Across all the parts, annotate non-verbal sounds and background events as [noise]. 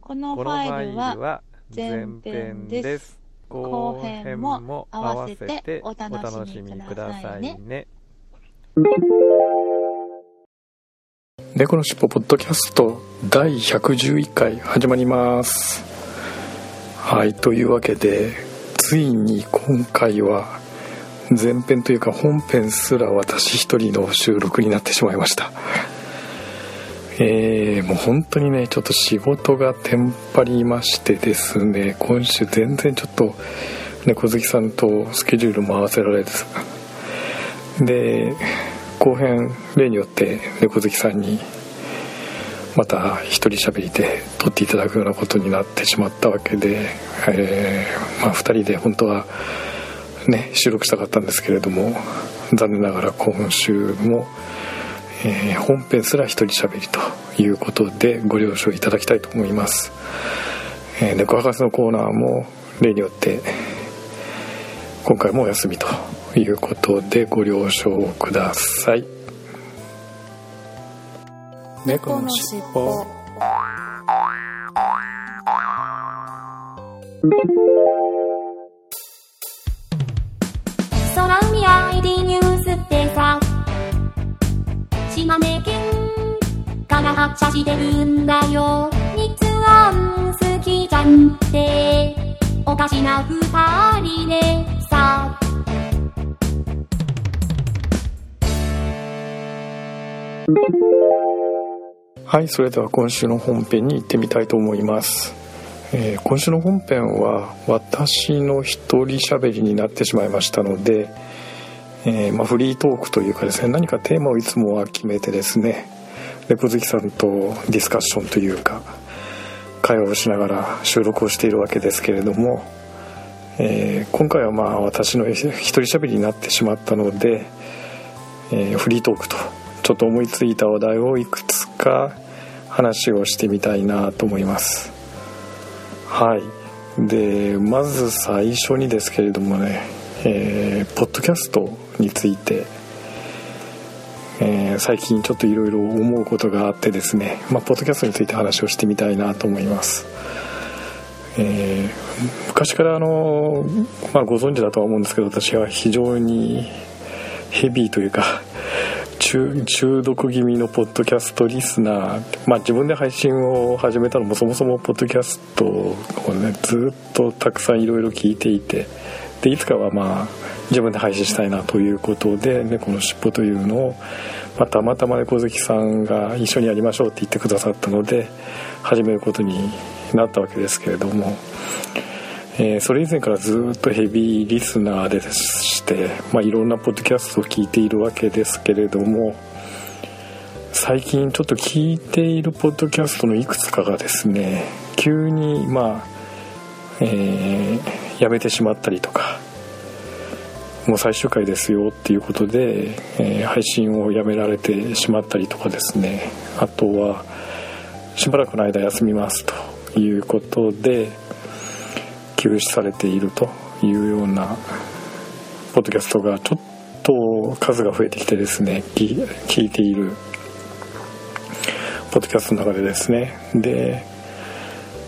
このファイルは前編です。後編も合わせてお楽しみくださいね。猫のしっぽポッドキャスト第111回始まります。はいというわけでついに今回は前編というか本編すら私一人の収録になってしまいました。えー、もう本当にねちょっと仕事がテンパりましてですね今週全然ちょっと猫好きさんとスケジュールも合わせられずで後編例によって猫好きさんにまた一人喋りで撮っていただくようなことになってしまったわけで、えー、まあ、2人で本当はね収録したかったんですけれども残念ながら今週も、えー、本編すら一人喋りということでご了承いただきたいと思います、えー、猫博士のコーナーも例によって今回もお休みということでご了承ください。猫のしっぽ。空海 ID ニューから発車してるんだよ。日安好きじゃんって。おかしな二人でさ。はいそれでは今週の本編に行ってみたいと思います、えー今週の本編は私の一人喋りになってしまいましたので、えーまあ、フリートークというかですね何かテーマをいつもは決めてですね猫好きさんとディスカッションというか会話をしながら収録をしているわけですけれども、えー今回はまあ私の一人喋りになってしまったので、えーフリートークとちょっと思いついた話題をいくつか話をしてみたいなと思います。はい。でまず最初にですけれどもね、えーポッドキャストについて、えー最近ちょっといろいろ思うことがあってですね、まあ、ポッドキャストについて話をしてみたいなと思います。えー昔からあの、まあ、ご存知だとは思うんですけど私は非常にヘビーというか中中毒気味のポッドキャストリスナー、まあ、自分で配信を始めたのもそもそもポッドキャストをねずっとたくさんいろいろ聞いていてでいつかはまあ自分で配信したいなということで「猫のしっぽ」というのを、ま、たまたま猫好きさんが一緒にやりましょうって言ってくださったので始めることになったわけですけれども。えーそれ以前からずっとヘビーリスナーでして、まあ、いろんなポッドキャストを聞いているわけですけれども最近ちょっと聞いているポッドキャストのいくつかがですね急にまあ、えーやめてしまったりとかもう最終回ですよっていうことで、えー配信をやめられてしまったりとかですね。あとはしばらくの間休みますということで休止されているというようなポッドキャストがちょっと数が増えてきてですね聞いているポッドキャストの中でですね。で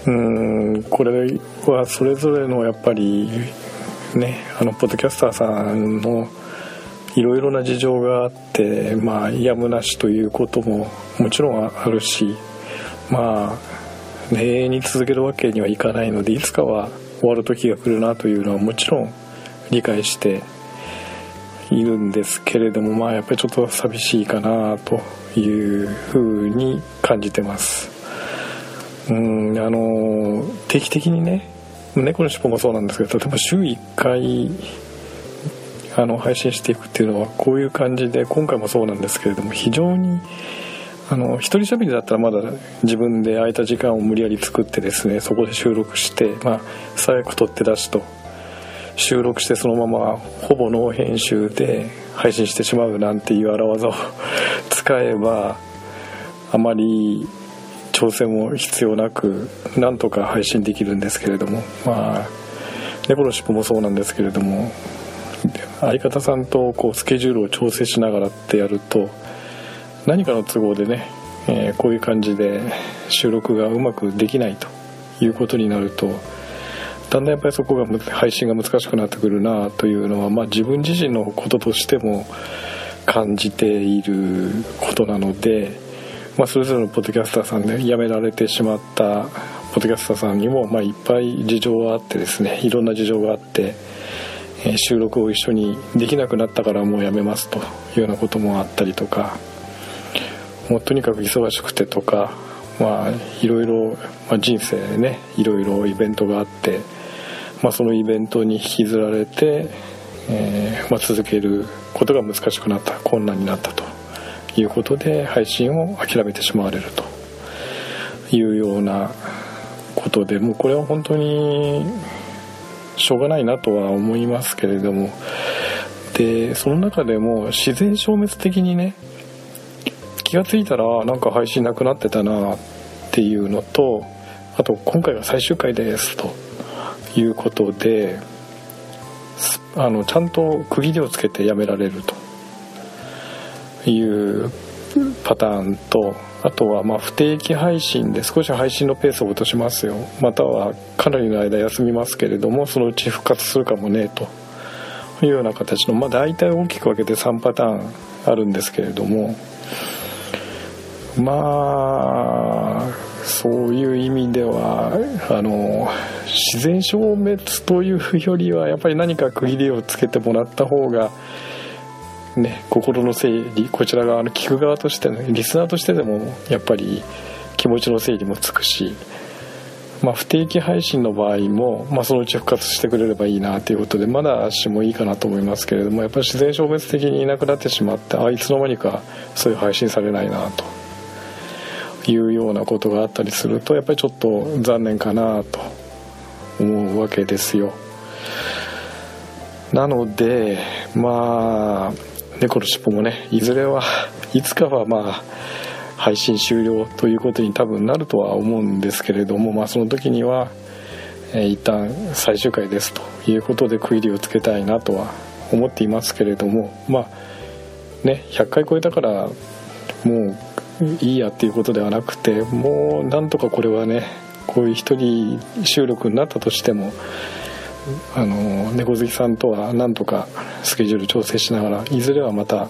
うーんこれはそれぞれのやっぱりねあのポッドキャスターさんのいろいろな事情があってまあやむなしということももちろんあるしまあ永遠に続けるわけにはいかないのでいつかは終わる時が来るなというのはもちろん理解しているんですけれどもまあやっぱりちょっと寂しいかなというふうに感じてます。うんあの定期的にね猫のしっぽもそうなんですけど例えば週1回あの配信していくっていうのはこういう感じで今回もそうなんですけれども非常にあの一人喋りだったらまだ自分で空いた時間を無理やり作ってですねそこで収録してまあ最悪撮って出すと収録してそのままほぼノー編集で配信してしまうなんていう荒技を [laughs] 使えばあまり調整も必要なくなんとか配信できるんですけれどもまあ猫の尻尾もそうなんですけれども相方さんとこうスケジュールを調整しながらってやると何かの都合でね、えーこういう感じで収録がうまくできないということになるとだんだんやっぱりそこが配信が難しくなってくるなというのは、まあ、自分自身のこととしても感じていることなので、まあ、それぞれのポッドキャスターさんで辞められてしまったポッドキャスターさんにも、まあ、いっぱい事情があってですねいろんな事情があって、えー収録を一緒にできなくなったからもうやめますというようなこともあったりとかもうとにかく忙しくてとかまあいろいろ、まあ、人生ねいろいろイベントがあって、まあ、そのイベントに引きずられて、えーまあ、続けることが難しくなった困難になったと。いうことで配信を諦めてしまわれるというようなことでもうこれは本当にしょうがないなとは思いますけれども。でその中でも自然消滅的にね気がついたらなんか配信なくなってたなっていうのとあと今回が最終回ですということであのちゃんと区切りをつけてやめられると。いうパターンとあとはま不定期配信で少し配信のペースを落としますよ。またはかなりの間休みますけれどもそのうち復活するかもねと。いうような形のまあ大体大きく分けて3パターンあるんですけれども。まあそういう意味ではあの自然消滅というよりはやっぱり何か区切りをつけてもらった方がね心の整理こちら側の聞く側としてねリスナーとしてでもやっぱり気持ちの整理もつくし、まあ、不定期配信の場合も、まあ、そのうち復活してくれればいいなということでまだしもいいかなと思いますけれどもやっぱり自然消滅的にいなくなってしまってあいつの間にかそういう配信されないなというようなことがあったりするとやっぱりちょっと残念かなと思うわけですよ。なのでまあ猫の尻尾もねいずれはいつかはまあ配信終了ということに多分なるとは思うんですけれどもまあその時には、えー一旦最終回ですということで区切りをつけたいなとは思っていますけれどもまあね100回超えたからもういいやっていうことではなくてもうなんとかこれはねこういう一人収録になったとしてもあの猫好きさんとはなんとかスケジュール調整しながらいずれはまた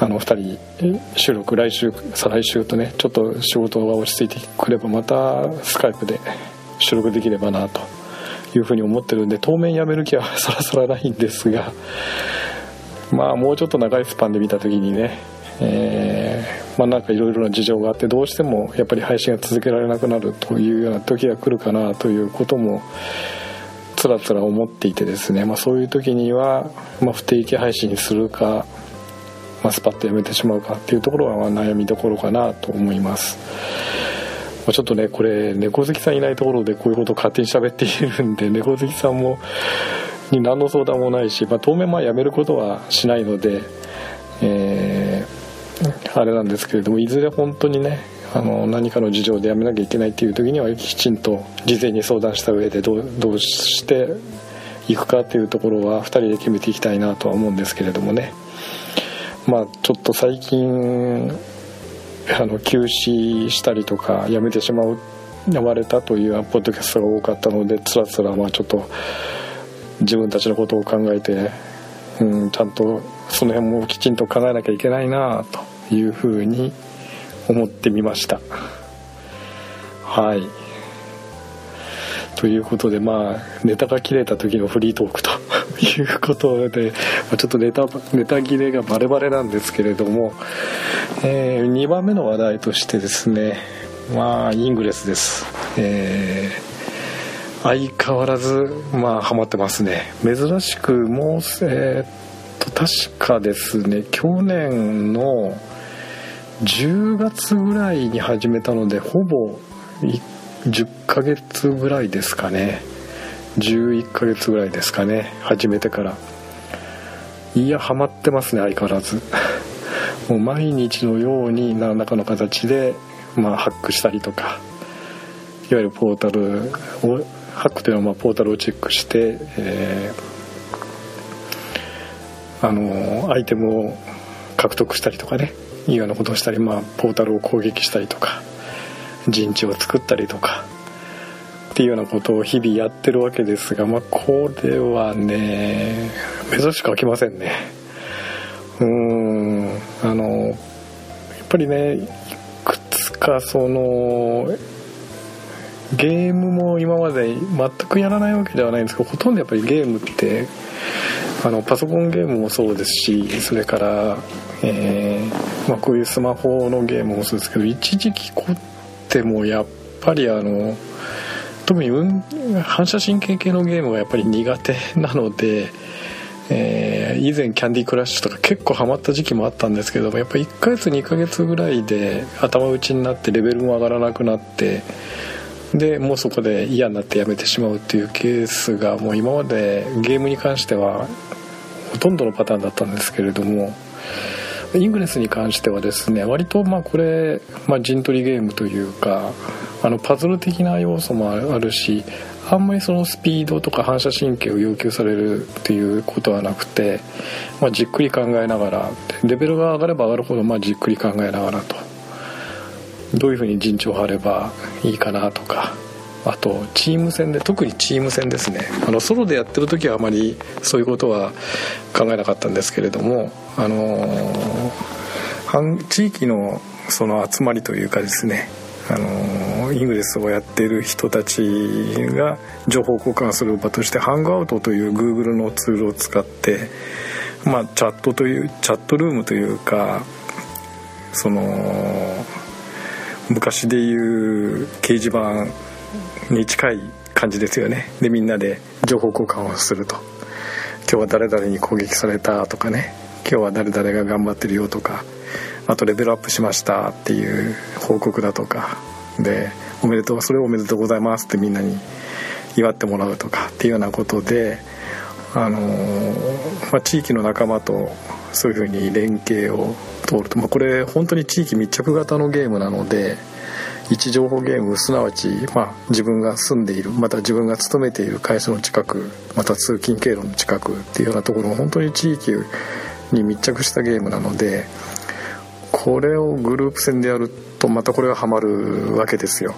あの2人収録来週再来週とねちょっと仕事が落ち着いてくればまたスカイプで収録できればなというふうに思ってるんで当面やめる気は [laughs] そらそらないんですがまあもうちょっと長いスパンで見た時にねえーまあなんかいろいろな事情があってどうしてもやっぱり配信が続けられなくなるというような時が来るかなということもつらつら思っていてですね、まあ、そういう時には、まあ、不定期配信にするか、まあ、スパッとやめてしまうかっていうところは悩みどころかなと思います、ま、ちょっとねこれ猫好きさんいないところでこういうことを勝手に喋っているんで猫好きさんもに何の相談もないし、まあ、当面まあやめることはしないので、えーあれなんですけれどもいずれ本当にねあの何かの事情でやめなきゃいけないっていう時にはきちんと事前に相談した上でどうどうしていくかっていうところは2人で決めていきたいなとは思うんですけれどもね。まあちょっと最近あの休止したりとかやめてしまうやまれたというポッドキャストが多かったのでつらつらまあちょっと自分たちのことを考えて、うん、ちゃんとその辺もきちんと考えなきゃいけないなというふうに思ってみました。はい。ということでまあネタが切れた時のフリートークと [laughs] いうことで、まちょっとネタネタ切れがバレバレなんですけれども、え2番目の話題としてですねまあイングレスです。えー相変わらずまあハマってますね。珍しくもうえーっと確かですね去年の10月ぐらいに始めたのでほぼ10ヶ月ぐらいですかね。11ヶ月ぐらいですかね始めてから。いやハマってますね相変わらず。[laughs] もう毎日のように何らかの形で、まあ、ハックしたりとかいわゆるポータルをハックというのはまポータルをチェックして、えー、あのアイテムを獲得したりとかね。いうようなことをしたり、まあ、ポータルを攻撃したりとか陣地を作ったりとかっていうようなことを日々やってるわけですが、まあ、これはね珍しく飽きませんね。うんあのやっぱりねいくつかそのゲームも今まで全くやらないわけではないんですけどほとんどやっぱりゲームってあのパソコンゲームもそうですしそれから、えーまあ、こういうスマホのゲームもそうですけど一時期凝ってもやっぱりあの特に、反射神経系のゲームがやっぱり苦手なので、えー、以前キャンディークラッシュとか結構ハマった時期もあったんですけどもやっぱ1ヶ月2ヶ月ぐらいで頭打ちになってレベルも上がらなくなってでもうそこで嫌になってやめてしまうっていうケースがもう今までゲームに関してはほとんどのパターンだったんですけれどもイングレスに関してはですね割とまあこれ、まあ、陣取りゲームというかあのパズル的な要素もあるしあんまりそのスピードとか反射神経を要求されるっていうことはなくて、まあ、じっくり考えながらレベルが上がれば上がるほどまあじっくり考えながらと。どういうふうに陣地を張ればいいかなとか。あとチーム戦で特にチーム戦ですね。あのソロでやってる時はあまりそういうことは考えなかったんですけれどもあの地域のその集まりというかですねあのイングレスをやってる人たちが情報交換する場としてハングアウトという Google のツールを使ってまあチャットというチャットルームというかその昔でいう掲示板に近い感じですよね。でみんなで情報交換をすると。今日は誰々に攻撃されたとかね。今日は誰々が頑張ってるよとか。あとレベルアップしましたっていう報告だとか。でおめでとうそれをおめでとうございますってみんなに祝ってもらうとか。っていうようなことであのまあ、地域の仲間とそういうふうに連携を通ると、まあ、これ本当に地域密着型のゲームなので位置情報ゲームすなわち、まあ、自分が住んでいるまた自分が勤めている会社の近くまた通勤経路の近くっていうようなところ本当に地域に密着したゲームなのでこれをグループ戦でやるとまたこれがハマるわけですよ。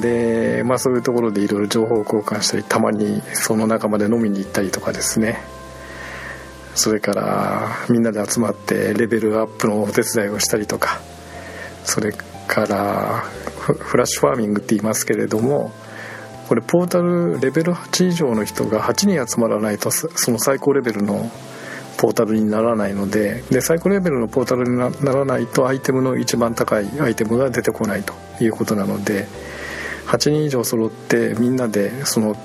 でまあそういうところでいろいろ情報交換したりたまにその仲間で飲みに行ったりとかですね。それからみんなで集まってレベルアップのお手伝いをしたりとかそれからフラッシュファーミングって言いますけれどもこれポータルレベル8以上の人が8人集まらないとその最高レベルのポータルにならないのでで最高レベルのポータルにならないとアイテムの一番高いアイテムが出てこないということなので8人以上揃ってみんなでその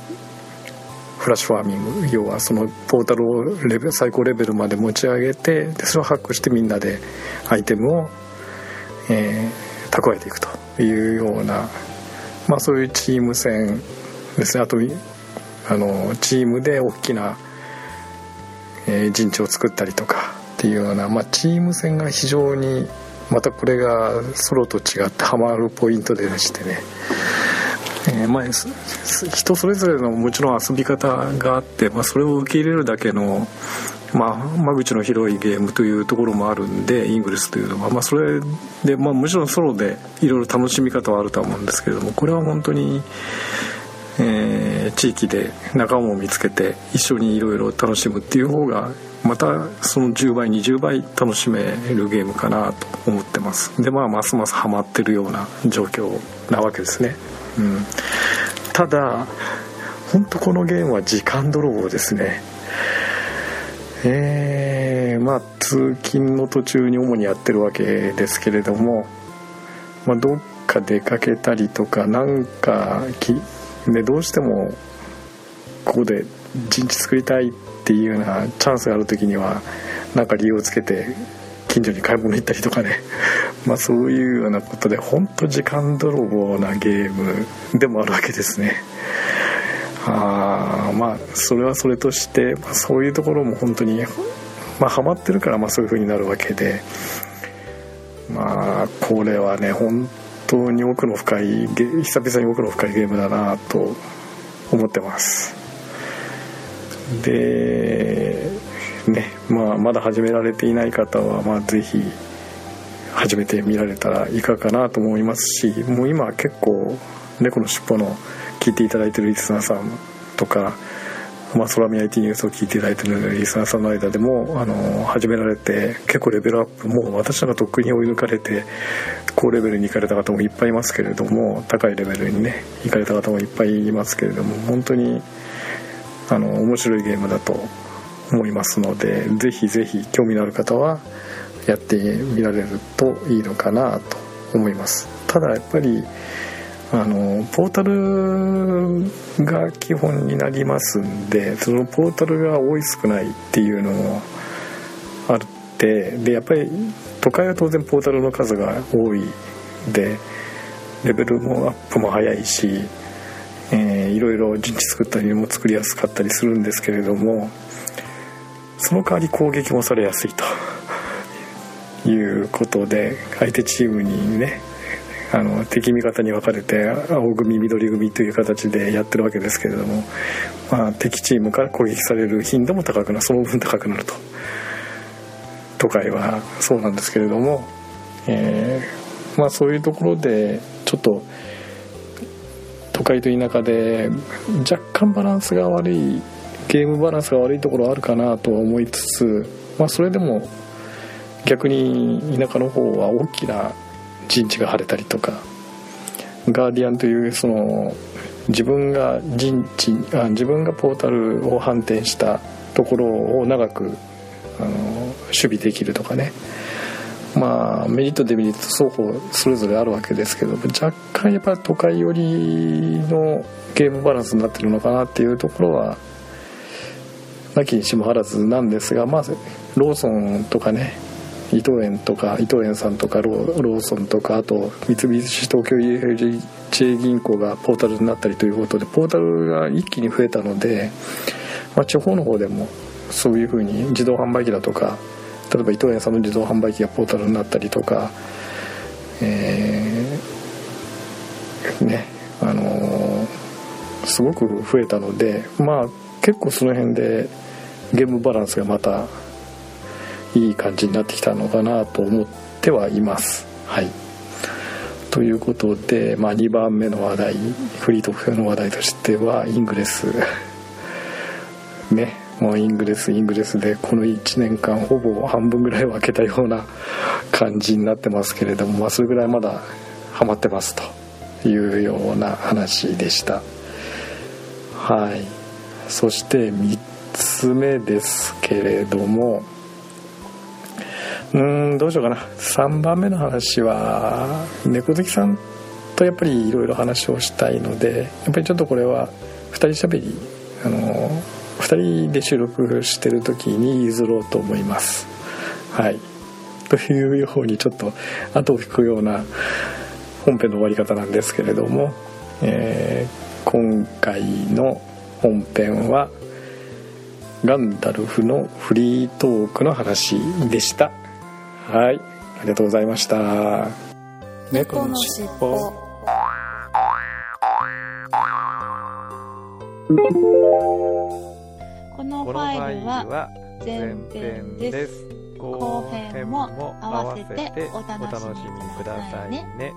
フラッシュファーミング。要はそのポータルをレベ最高レベルまで持ち上げてでそれをハックしてみんなでアイテムを、えー、蓄えていくというような、まあ、そういうチーム戦ですね。あとあのチームで大きな、えー、陣地を作ったりとかっていうような、まあ、チーム戦が非常にまたこれがソロと違ってハマるポイントでしてね。えー、まあ、人それぞれのもちろん遊び方があって、まあ、それを受け入れるだけの、まあ、間口の広いゲームというところもあるんでイングレスというのは、まあ、それで、まあ、もちろんソロでいろいろ楽しみ方はあるとは思うんですけれどもこれは本当に、えー、地域で仲間を見つけて一緒にいろいろ楽しむっていう方がまたその10倍20倍楽しめるゲームかなと思ってます。でまあますますハマってるような状況なわけですね。うん、ただ本当このゲームは時間泥棒ですね。えー、まあ通勤の途中に主にやってるわけですけれども、まあ、どっか出かけたりとかなんかき、ね、どうしてもここで陣地作りたいっていうようなチャンスがある時にはなんか理由をつけて近所に買い物行ったりとかね。[laughs] まあそういうようなことで本当時間泥棒なゲームでもあるわけですね。あまあそれはそれとして、まあ、そういうところも本当にまあハマってるからまあそういう風になるわけで。まあこれはね本当に奥の深い久々に奥の深いゲームだなと思ってます。でねまあまだ始められていない方はまあ是非始めてみられたらいかがかなと思いますしもう今結構猫の尻尾の聞いていただいてるリスナーさんとかまあ、空見 IT ニュースを聞いていただいてるリスナーさんの間でもあの始められて結構レベルアップもう私らがとっくに追い抜かれて高レベルに行かれた方もいっぱいいますけれども高いレベルにね行かれた方もいっぱいいますけれども本当にあの面白いゲームだと思いますのでぜひぜひ興味のある方はやってみられるといいのかなと思います。ただやっぱりあのポータルが基本になりますんでそのポータルが多い少ないっていうのもあってでやっぱり都会は当然ポータルの数が多いでレベルもアップも早いし、えー、いろいろ陣地作ったりも作りやすかったりするんですけれどもその代わり攻撃もされやすい。いうことで相手チームにねあの敵味方に分かれて青組緑組という形でやってるわけですけれども、まあ、敵チームから攻撃される頻度も高くなるその分高くなると。都会はそうなんですけれども、えー、まあ、そういうところでちょっと都会と田舎で若干バランスが悪いゲームバランスが悪いところあるかなとは思いつつ、まあ、それでも逆に田舎の方は大きな陣地が張れたりとかガーディアンというその自分が陣地あ自分がポータルを反転したところを長くあの守備できるとかね。まあメリットデメリット双方それぞれあるわけですけど若干やっぱ都会寄りのゲームバランスになってるのかなっていうところはなきにしもあらずなんですがまあローソンとかね伊藤園とか伊藤園さんとかローソンとかあと三菱東京 UFJ 銀行がポータルになったりということでポータルが一気に増えたので、まあ、地方の方でもそういうふうに自動販売機だとか例えば伊藤園さんの自動販売機がポータルになったりとかえー、ねあのー、すごく増えたのでまあ結構その辺でゲームバランスがまたいい感じになってきたのかなと思ってはいます。はい。ということで、まあ、2番目の話題フリートークの話題としてはイングレス。[laughs] ね。もうイングレスイングレスでこの1年間ほぼ半分ぐらいは開けたような感じになってますけれども、まあ、それぐらいまだハマってますというような話でした。はい。そして3つ目ですけれどもうんどうしようかな。3番目の話は猫好きさんとやっぱりいろいろ話をしたいのでやっぱりちょっとこれは2人しゃべりあの2人で収録してる時に譲ろうと思います。はい。というようにちょっと後を引くような本編の終わり方なんですけれども、えー、今回の本編はガンダルフのフリートークの話でした。はい。ありがとうございました。猫のしっぽ。このファイルは前編です。後編も合わせてお楽しみくださいね